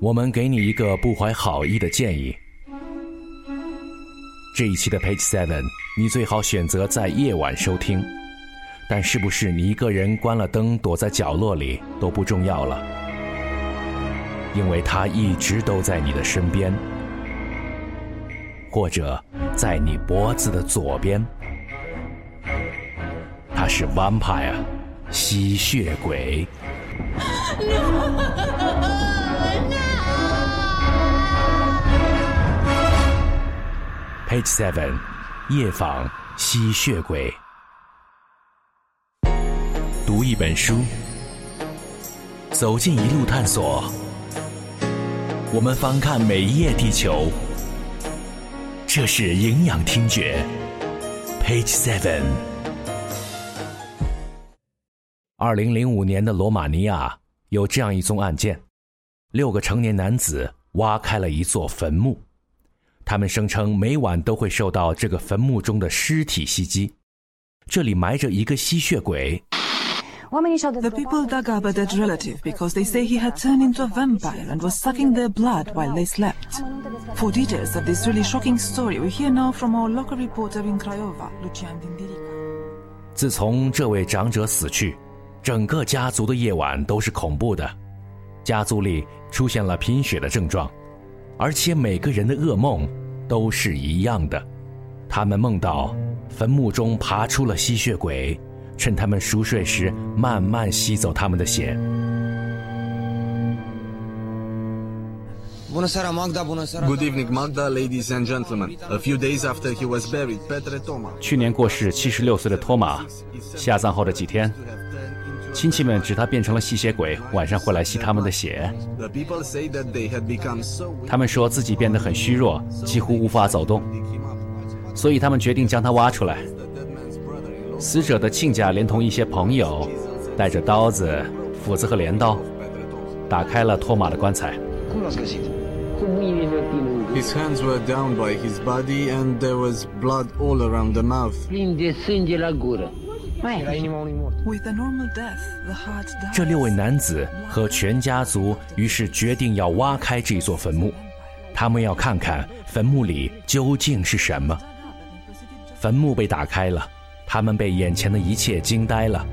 我们给你一个不怀好意的建议：这一期的 Page Seven，你最好选择在夜晚收听。但是不是你一个人关了灯躲在角落里都不重要了，因为他一直都在你的身边，或者在你脖子的左边。他是 vampire，吸血鬼。Page Seven，夜访吸血鬼。读一本书，走进一路探索。我们翻看每一页地球，这是营养听觉。Page Seven。二零零五年的罗马尼亚有这样一宗案件：六个成年男子挖开了一座坟墓。他们声称每晚都会受到这个坟墓中的尸体袭击，这里埋着一个吸血鬼。The people dug up a dead relative because they say he had turned into a vampire and was sucking their blood while they slept. For details of this really shocking story, we hear now from our local reporter in Craiova, Lucian Dindirica. 自从这位长者死去，整个家族的夜晚都是恐怖的，家族里出现了贫血的症状。而且每个人的噩梦都是一样的，他们梦到坟墓中爬出了吸血鬼，趁他们熟睡时慢慢吸走他们的血。Good evening, Magda, ladies and gentlemen. A few days after he was buried, Petre Toma. 去年过世七十六岁的托马，下葬后的几天。亲戚们指他变成了吸血鬼，晚上会来吸他们的血。他们说自己变得很虚弱，几乎无法走动，所以他们决定将他挖出来。死者的亲家连同一些朋友，带着刀子、斧子和镰刀，打开了托马的棺材。His hands were down by his body, and there was blood all around the mouth. 这六位男子和全家族于是决定要挖开这座坟墓，他们要看看坟墓里究竟是什么。坟墓被打开了，他们被眼前的一切惊呆了。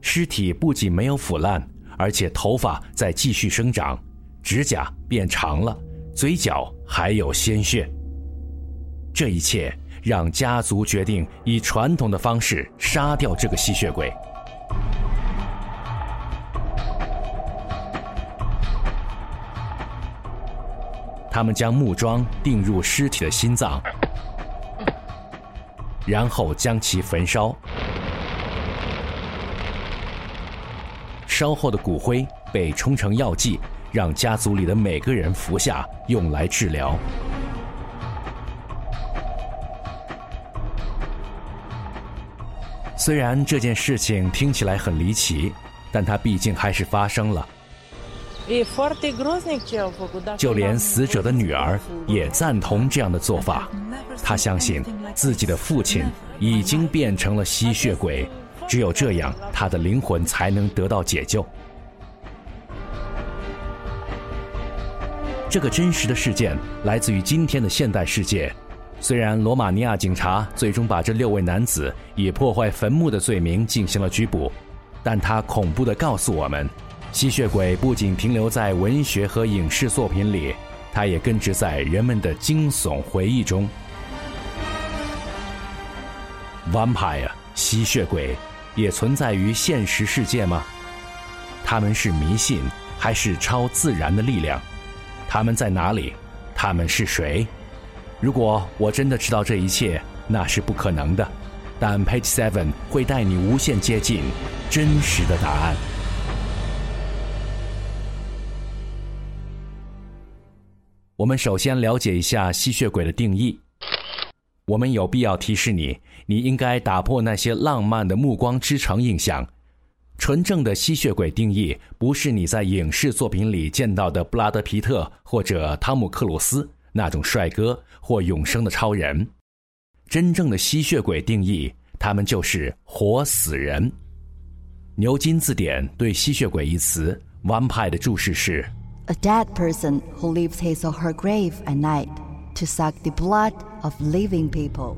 尸体不仅没有腐烂，而且头发在继续生长，指甲变长了，嘴角还有鲜血。这一切。让家族决定以传统的方式杀掉这个吸血鬼。他们将木桩钉入尸体的心脏，然后将其焚烧。烧后的骨灰被冲成药剂，让家族里的每个人服下，用来治疗。虽然这件事情听起来很离奇，但它毕竟还是发生了。就连死者的女儿也赞同这样的做法。她相信自己的父亲已经变成了吸血鬼，只有这样，他的灵魂才能得到解救。这个真实的事件来自于今天的现代世界。虽然罗马尼亚警察最终把这六位男子以破坏坟墓的罪名进行了拘捕，但他恐怖地告诉我们：吸血鬼不仅停留在文学和影视作品里，它也根植在人们的惊悚回忆中。Vampire 吸血鬼也存在于现实世界吗？他们是迷信还是超自然的力量？他们在哪里？他们是谁？如果我真的知道这一切，那是不可能的。但 Page Seven 会带你无限接近真实的答案。我们首先了解一下吸血鬼的定义。我们有必要提示你，你应该打破那些浪漫的暮光之城印象。纯正的吸血鬼定义不是你在影视作品里见到的布拉德·皮特或者汤姆·克鲁斯。那种帅哥或永生的超人，真正的吸血鬼定义，他们就是活死人。牛津字典对吸血鬼一词 “vampire” 的注释是：a dead person who leaves his or her grave at night to suck the blood of living people。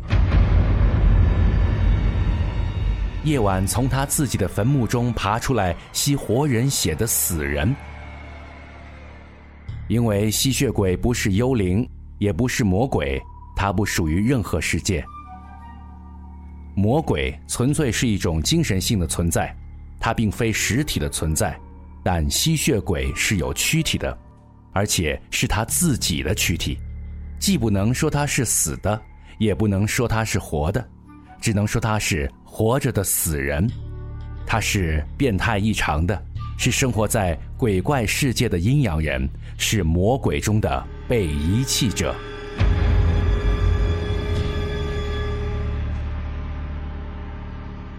夜晚从他自己的坟墓中爬出来吸活人血的死人。因为吸血鬼不是幽灵，也不是魔鬼，它不属于任何世界。魔鬼纯粹是一种精神性的存在。它并非实体的存在，但吸血鬼是有躯体的，而且是他自己的躯体，既不能说他是死的，也不能说他是活的，只能说他是活着的死人。他是变态异常的，是生活在鬼怪世界的阴阳人，是魔鬼中的被遗弃者。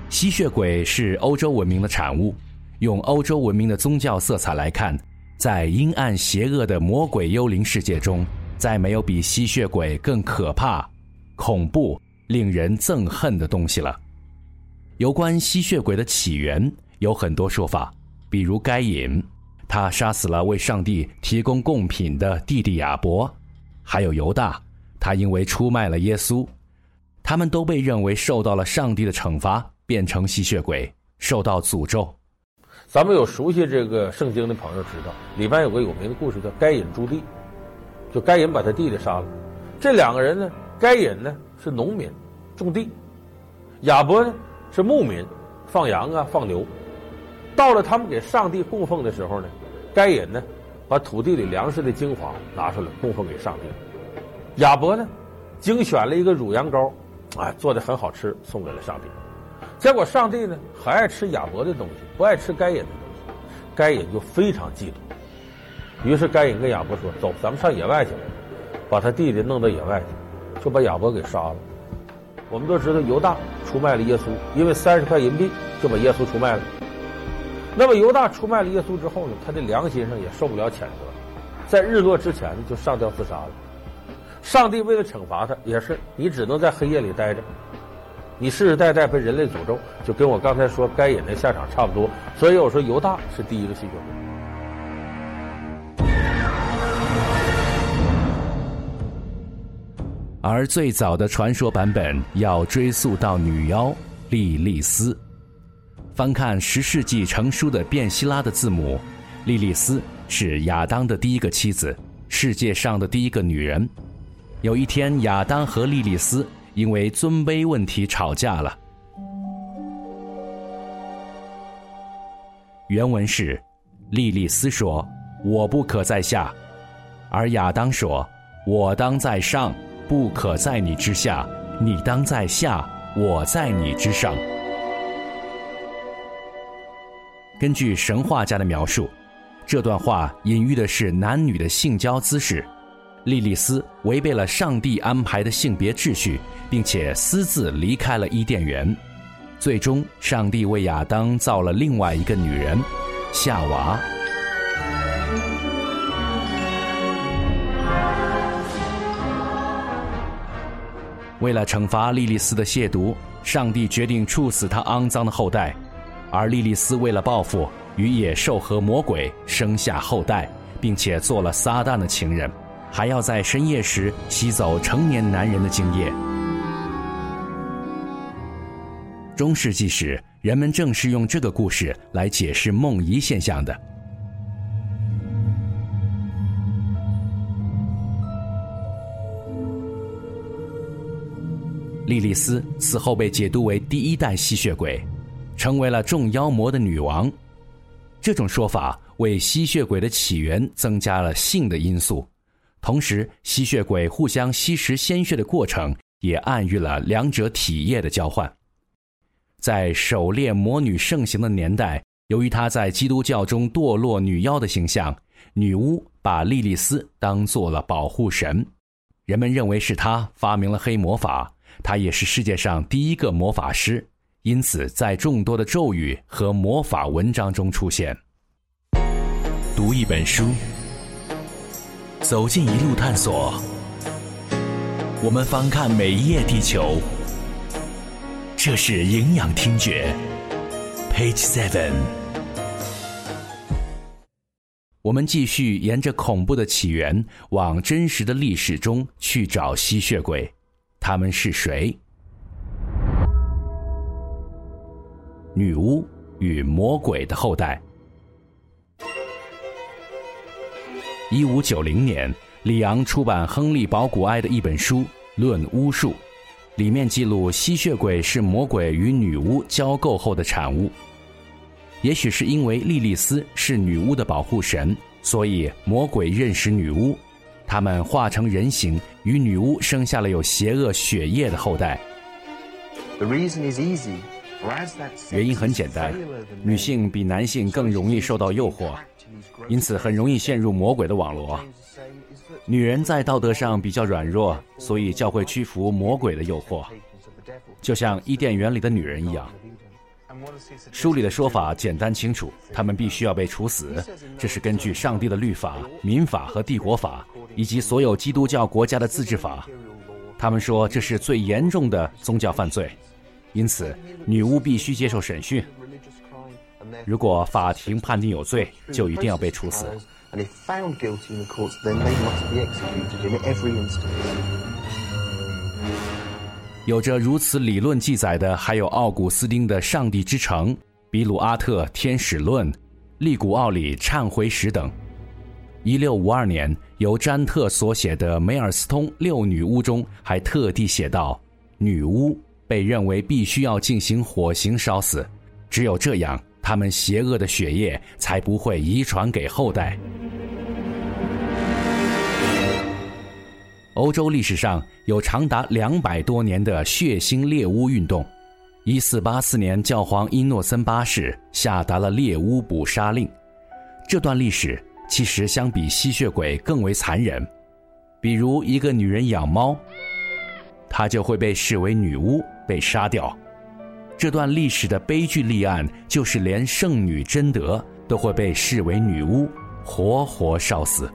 吸血鬼是欧洲文明的产物。用欧洲文明的宗教色彩来看，在阴暗邪恶的魔鬼幽灵世界中，再没有比吸血鬼更可怕、恐怖、令人憎恨的东西了。有关吸血鬼的起源有很多说法，比如该隐，他杀死了为上帝提供贡品的弟弟亚伯；还有犹大，他因为出卖了耶稣，他们都被认为受到了上帝的惩罚。变成吸血鬼，受到诅咒。咱们有熟悉这个圣经的朋友知道，里边有个有名的故事，叫该隐诛地。就该隐把他弟弟杀了。这两个人呢，该隐呢是农民，种地；亚伯呢是牧民，放羊啊放牛。到了他们给上帝供奉的时候呢，该隐呢把土地里粮食的精华拿出来供奉给上帝。亚伯呢精选了一个乳羊羔，啊，做的很好吃，送给了上帝。结果上帝呢很爱吃亚伯的东西，不爱吃该隐的东西，该隐就非常嫉妒。于是该隐跟亚伯说：“走，咱们上野外去，把他弟弟弄到野外去，就把亚伯给杀了。”我们都知道犹大出卖了耶稣，因为三十块银币就把耶稣出卖了。那么犹大出卖了耶稣之后呢，他的良心上也受不了谴责，在日落之前呢就上吊自杀了。上帝为了惩罚他，也是你只能在黑夜里待着。你世世代代被人类诅咒，就跟我刚才说该隐的下场差不多。所以我说犹大是第一个吸血鬼。而最早的传说版本要追溯到女妖莉莉丝。翻看十世纪成书的变希拉的字母，莉莉丝是亚当的第一个妻子，世界上的第一个女人。有一天，亚当和莉莉丝。因为尊卑问题吵架了。原文是：莉莉丝说：“我不可在下。”而亚当说：“我当在上，不可在你之下；你当在下，我在你之上。”根据神话家的描述，这段话隐喻的是男女的性交姿势。莉莉丝违背了上帝安排的性别秩序，并且私自离开了伊甸园。最终，上帝为亚当造了另外一个女人——夏娃。为了惩罚莉莉丝的亵渎，上帝决定处死她肮脏的后代。而莉莉丝为了报复，与野兽和魔鬼生下后代，并且做了撒旦的情人。还要在深夜时吸走成年男人的精液。中世纪时，人们正是用这个故事来解释梦遗现象的。莉莉丝此后被解读为第一代吸血鬼，成为了众妖魔的女王。这种说法为吸血鬼的起源增加了性的因素。同时，吸血鬼互相吸食鲜血的过程也暗喻了两者体液的交换。在狩猎魔女盛行的年代，由于她在基督教中堕落女妖的形象，女巫把莉莉丝当做了保护神，人们认为是她发明了黑魔法，她也是世界上第一个魔法师，因此在众多的咒语和魔法文章中出现。读一本书。走进一路探索，我们翻看每一页地球。这是营养听觉，Page Seven。我们继续沿着恐怖的起源，往真实的历史中去找吸血鬼，他们是谁？女巫与魔鬼的后代。一五九零年，里昂出版亨利·保古埃的一本书《论巫术》。里面记录吸血鬼是魔鬼与女巫交媾后的产物。也许是因为莉莉丝是女巫的保护神，所以魔鬼认识女巫，他们化成人形，与女巫生下了有邪恶血液的后代。原因很简单，女性比男性更容易受到诱惑，因此很容易陷入魔鬼的网络。女人在道德上比较软弱，所以教会屈服魔鬼的诱惑，就像伊甸园里的女人一样。书里的说法简单清楚，她们必须要被处死，这是根据上帝的律法、民法和帝国法，以及所有基督教国家的自治法。他们说这是最严重的宗教犯罪，因此女巫必须接受审讯。如果法庭判定有罪，就一定要被处死。有着如此理论记载的，还有奥古斯丁的《上帝之城》、比鲁阿特《天使论》、利古奥里《忏悔史》等。一六五二年，由詹特所写的《梅尔斯通六女巫》中，还特地写道：女巫被认为必须要进行火刑烧死，只有这样。他们邪恶的血液才不会遗传给后代。欧洲历史上有长达两百多年的血腥猎巫运动。一四八四年，教皇伊诺森八世下达了猎巫捕杀令。这段历史其实相比吸血鬼更为残忍。比如，一个女人养猫，她就会被视为女巫，被杀掉。这段历史的悲剧立案，就是连圣女贞德都会被视为女巫，活活烧死。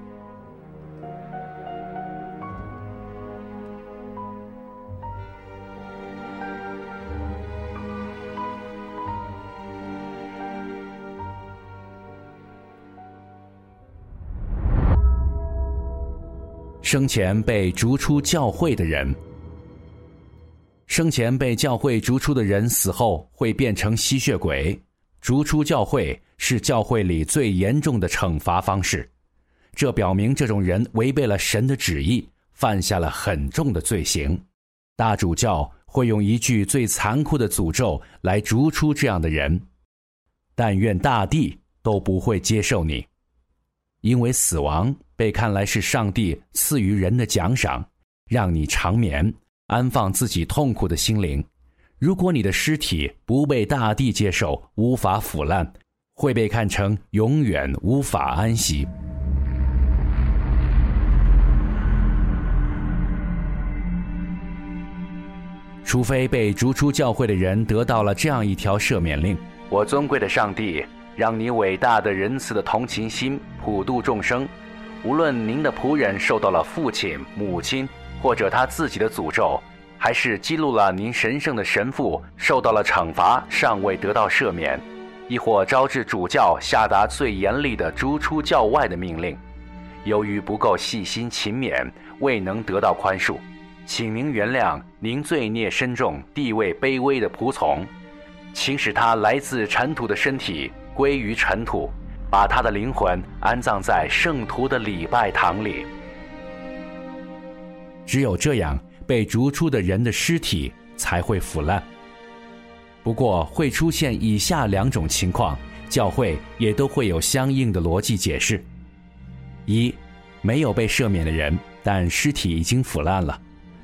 生前被逐出教会的人。生前被教会逐出的人，死后会变成吸血鬼。逐出教会是教会里最严重的惩罚方式，这表明这种人违背了神的旨意，犯下了很重的罪行。大主教会用一句最残酷的诅咒来逐出这样的人：“但愿大地都不会接受你，因为死亡被看来是上帝赐予人的奖赏，让你长眠。”安放自己痛苦的心灵。如果你的尸体不被大地接受，无法腐烂，会被看成永远无法安息。除非被逐出教会的人得到了这样一条赦免令：我尊贵的上帝，让你伟大的仁慈的同情心普度众生。无论您的仆人受到了父亲、母亲。或者他自己的诅咒，还是激怒了您神圣的神父，受到了惩罚，尚未得到赦免；亦或招致主教下达最严厉的逐出教外的命令，由于不够细心勤勉，未能得到宽恕，请您原谅您罪孽深重、地位卑微的仆从，请使他来自尘土的身体归于尘土，把他的灵魂安葬在圣徒的礼拜堂里。只有这样，被逐出的人的尸体才会腐烂。不过会出现以下两种情况，教会也都会有相应的逻辑解释：一，没有被赦免的人，但尸体已经腐烂了，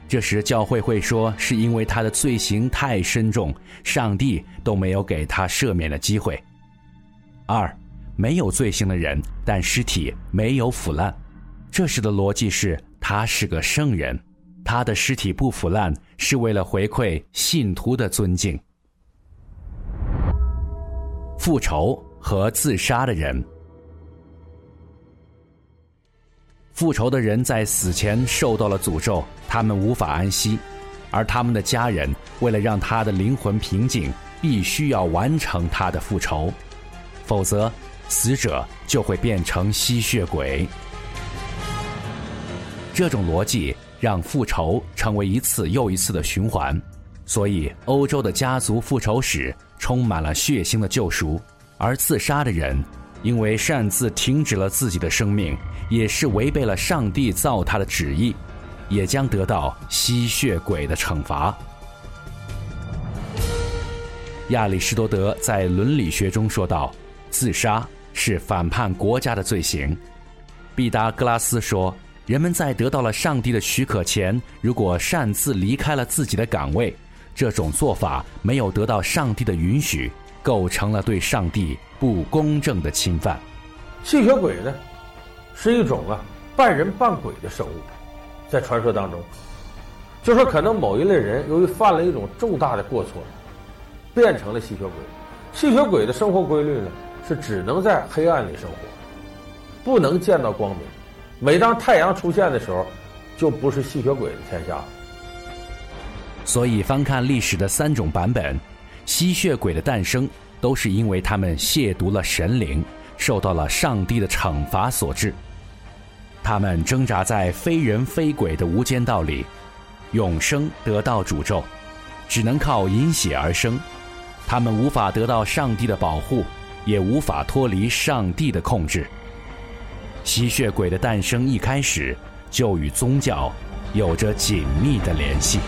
这时教会会说是因为他的罪行太深重，上帝都没有给他赦免的机会；二，没有罪行的人，但尸体没有腐烂，这时的逻辑是。他是个圣人，他的尸体不腐烂是为了回馈信徒的尊敬。复仇和自杀的人，复仇的人在死前受到了诅咒，他们无法安息，而他们的家人为了让他的灵魂平静，必须要完成他的复仇，否则死者就会变成吸血鬼。这种逻辑让复仇成为一次又一次的循环，所以欧洲的家族复仇史充满了血腥的救赎，而自杀的人因为擅自停止了自己的生命，也是违背了上帝造他的旨意，也将得到吸血鬼的惩罚。亚里士多德在伦理学中说道：“自杀是反叛国家的罪行。”毕达哥拉斯说。人们在得到了上帝的许可前，如果擅自离开了自己的岗位，这种做法没有得到上帝的允许，构成了对上帝不公正的侵犯。吸血鬼呢，是一种啊半人半鬼的生物，在传说当中，就说可能某一类人由于犯了一种重大的过错，变成了吸血鬼。吸血鬼的生活规律呢，是只能在黑暗里生活，不能见到光明。每当太阳出现的时候，就不是吸血鬼的天下。所以，翻看历史的三种版本，吸血鬼的诞生都是因为他们亵渎了神灵，受到了上帝的惩罚所致。他们挣扎在非人非鬼的无间道里，永生得到诅咒，只能靠饮血而生。他们无法得到上帝的保护，也无法脱离上帝的控制。吸血鬼的诞生一开始就与宗教有着紧密的联系。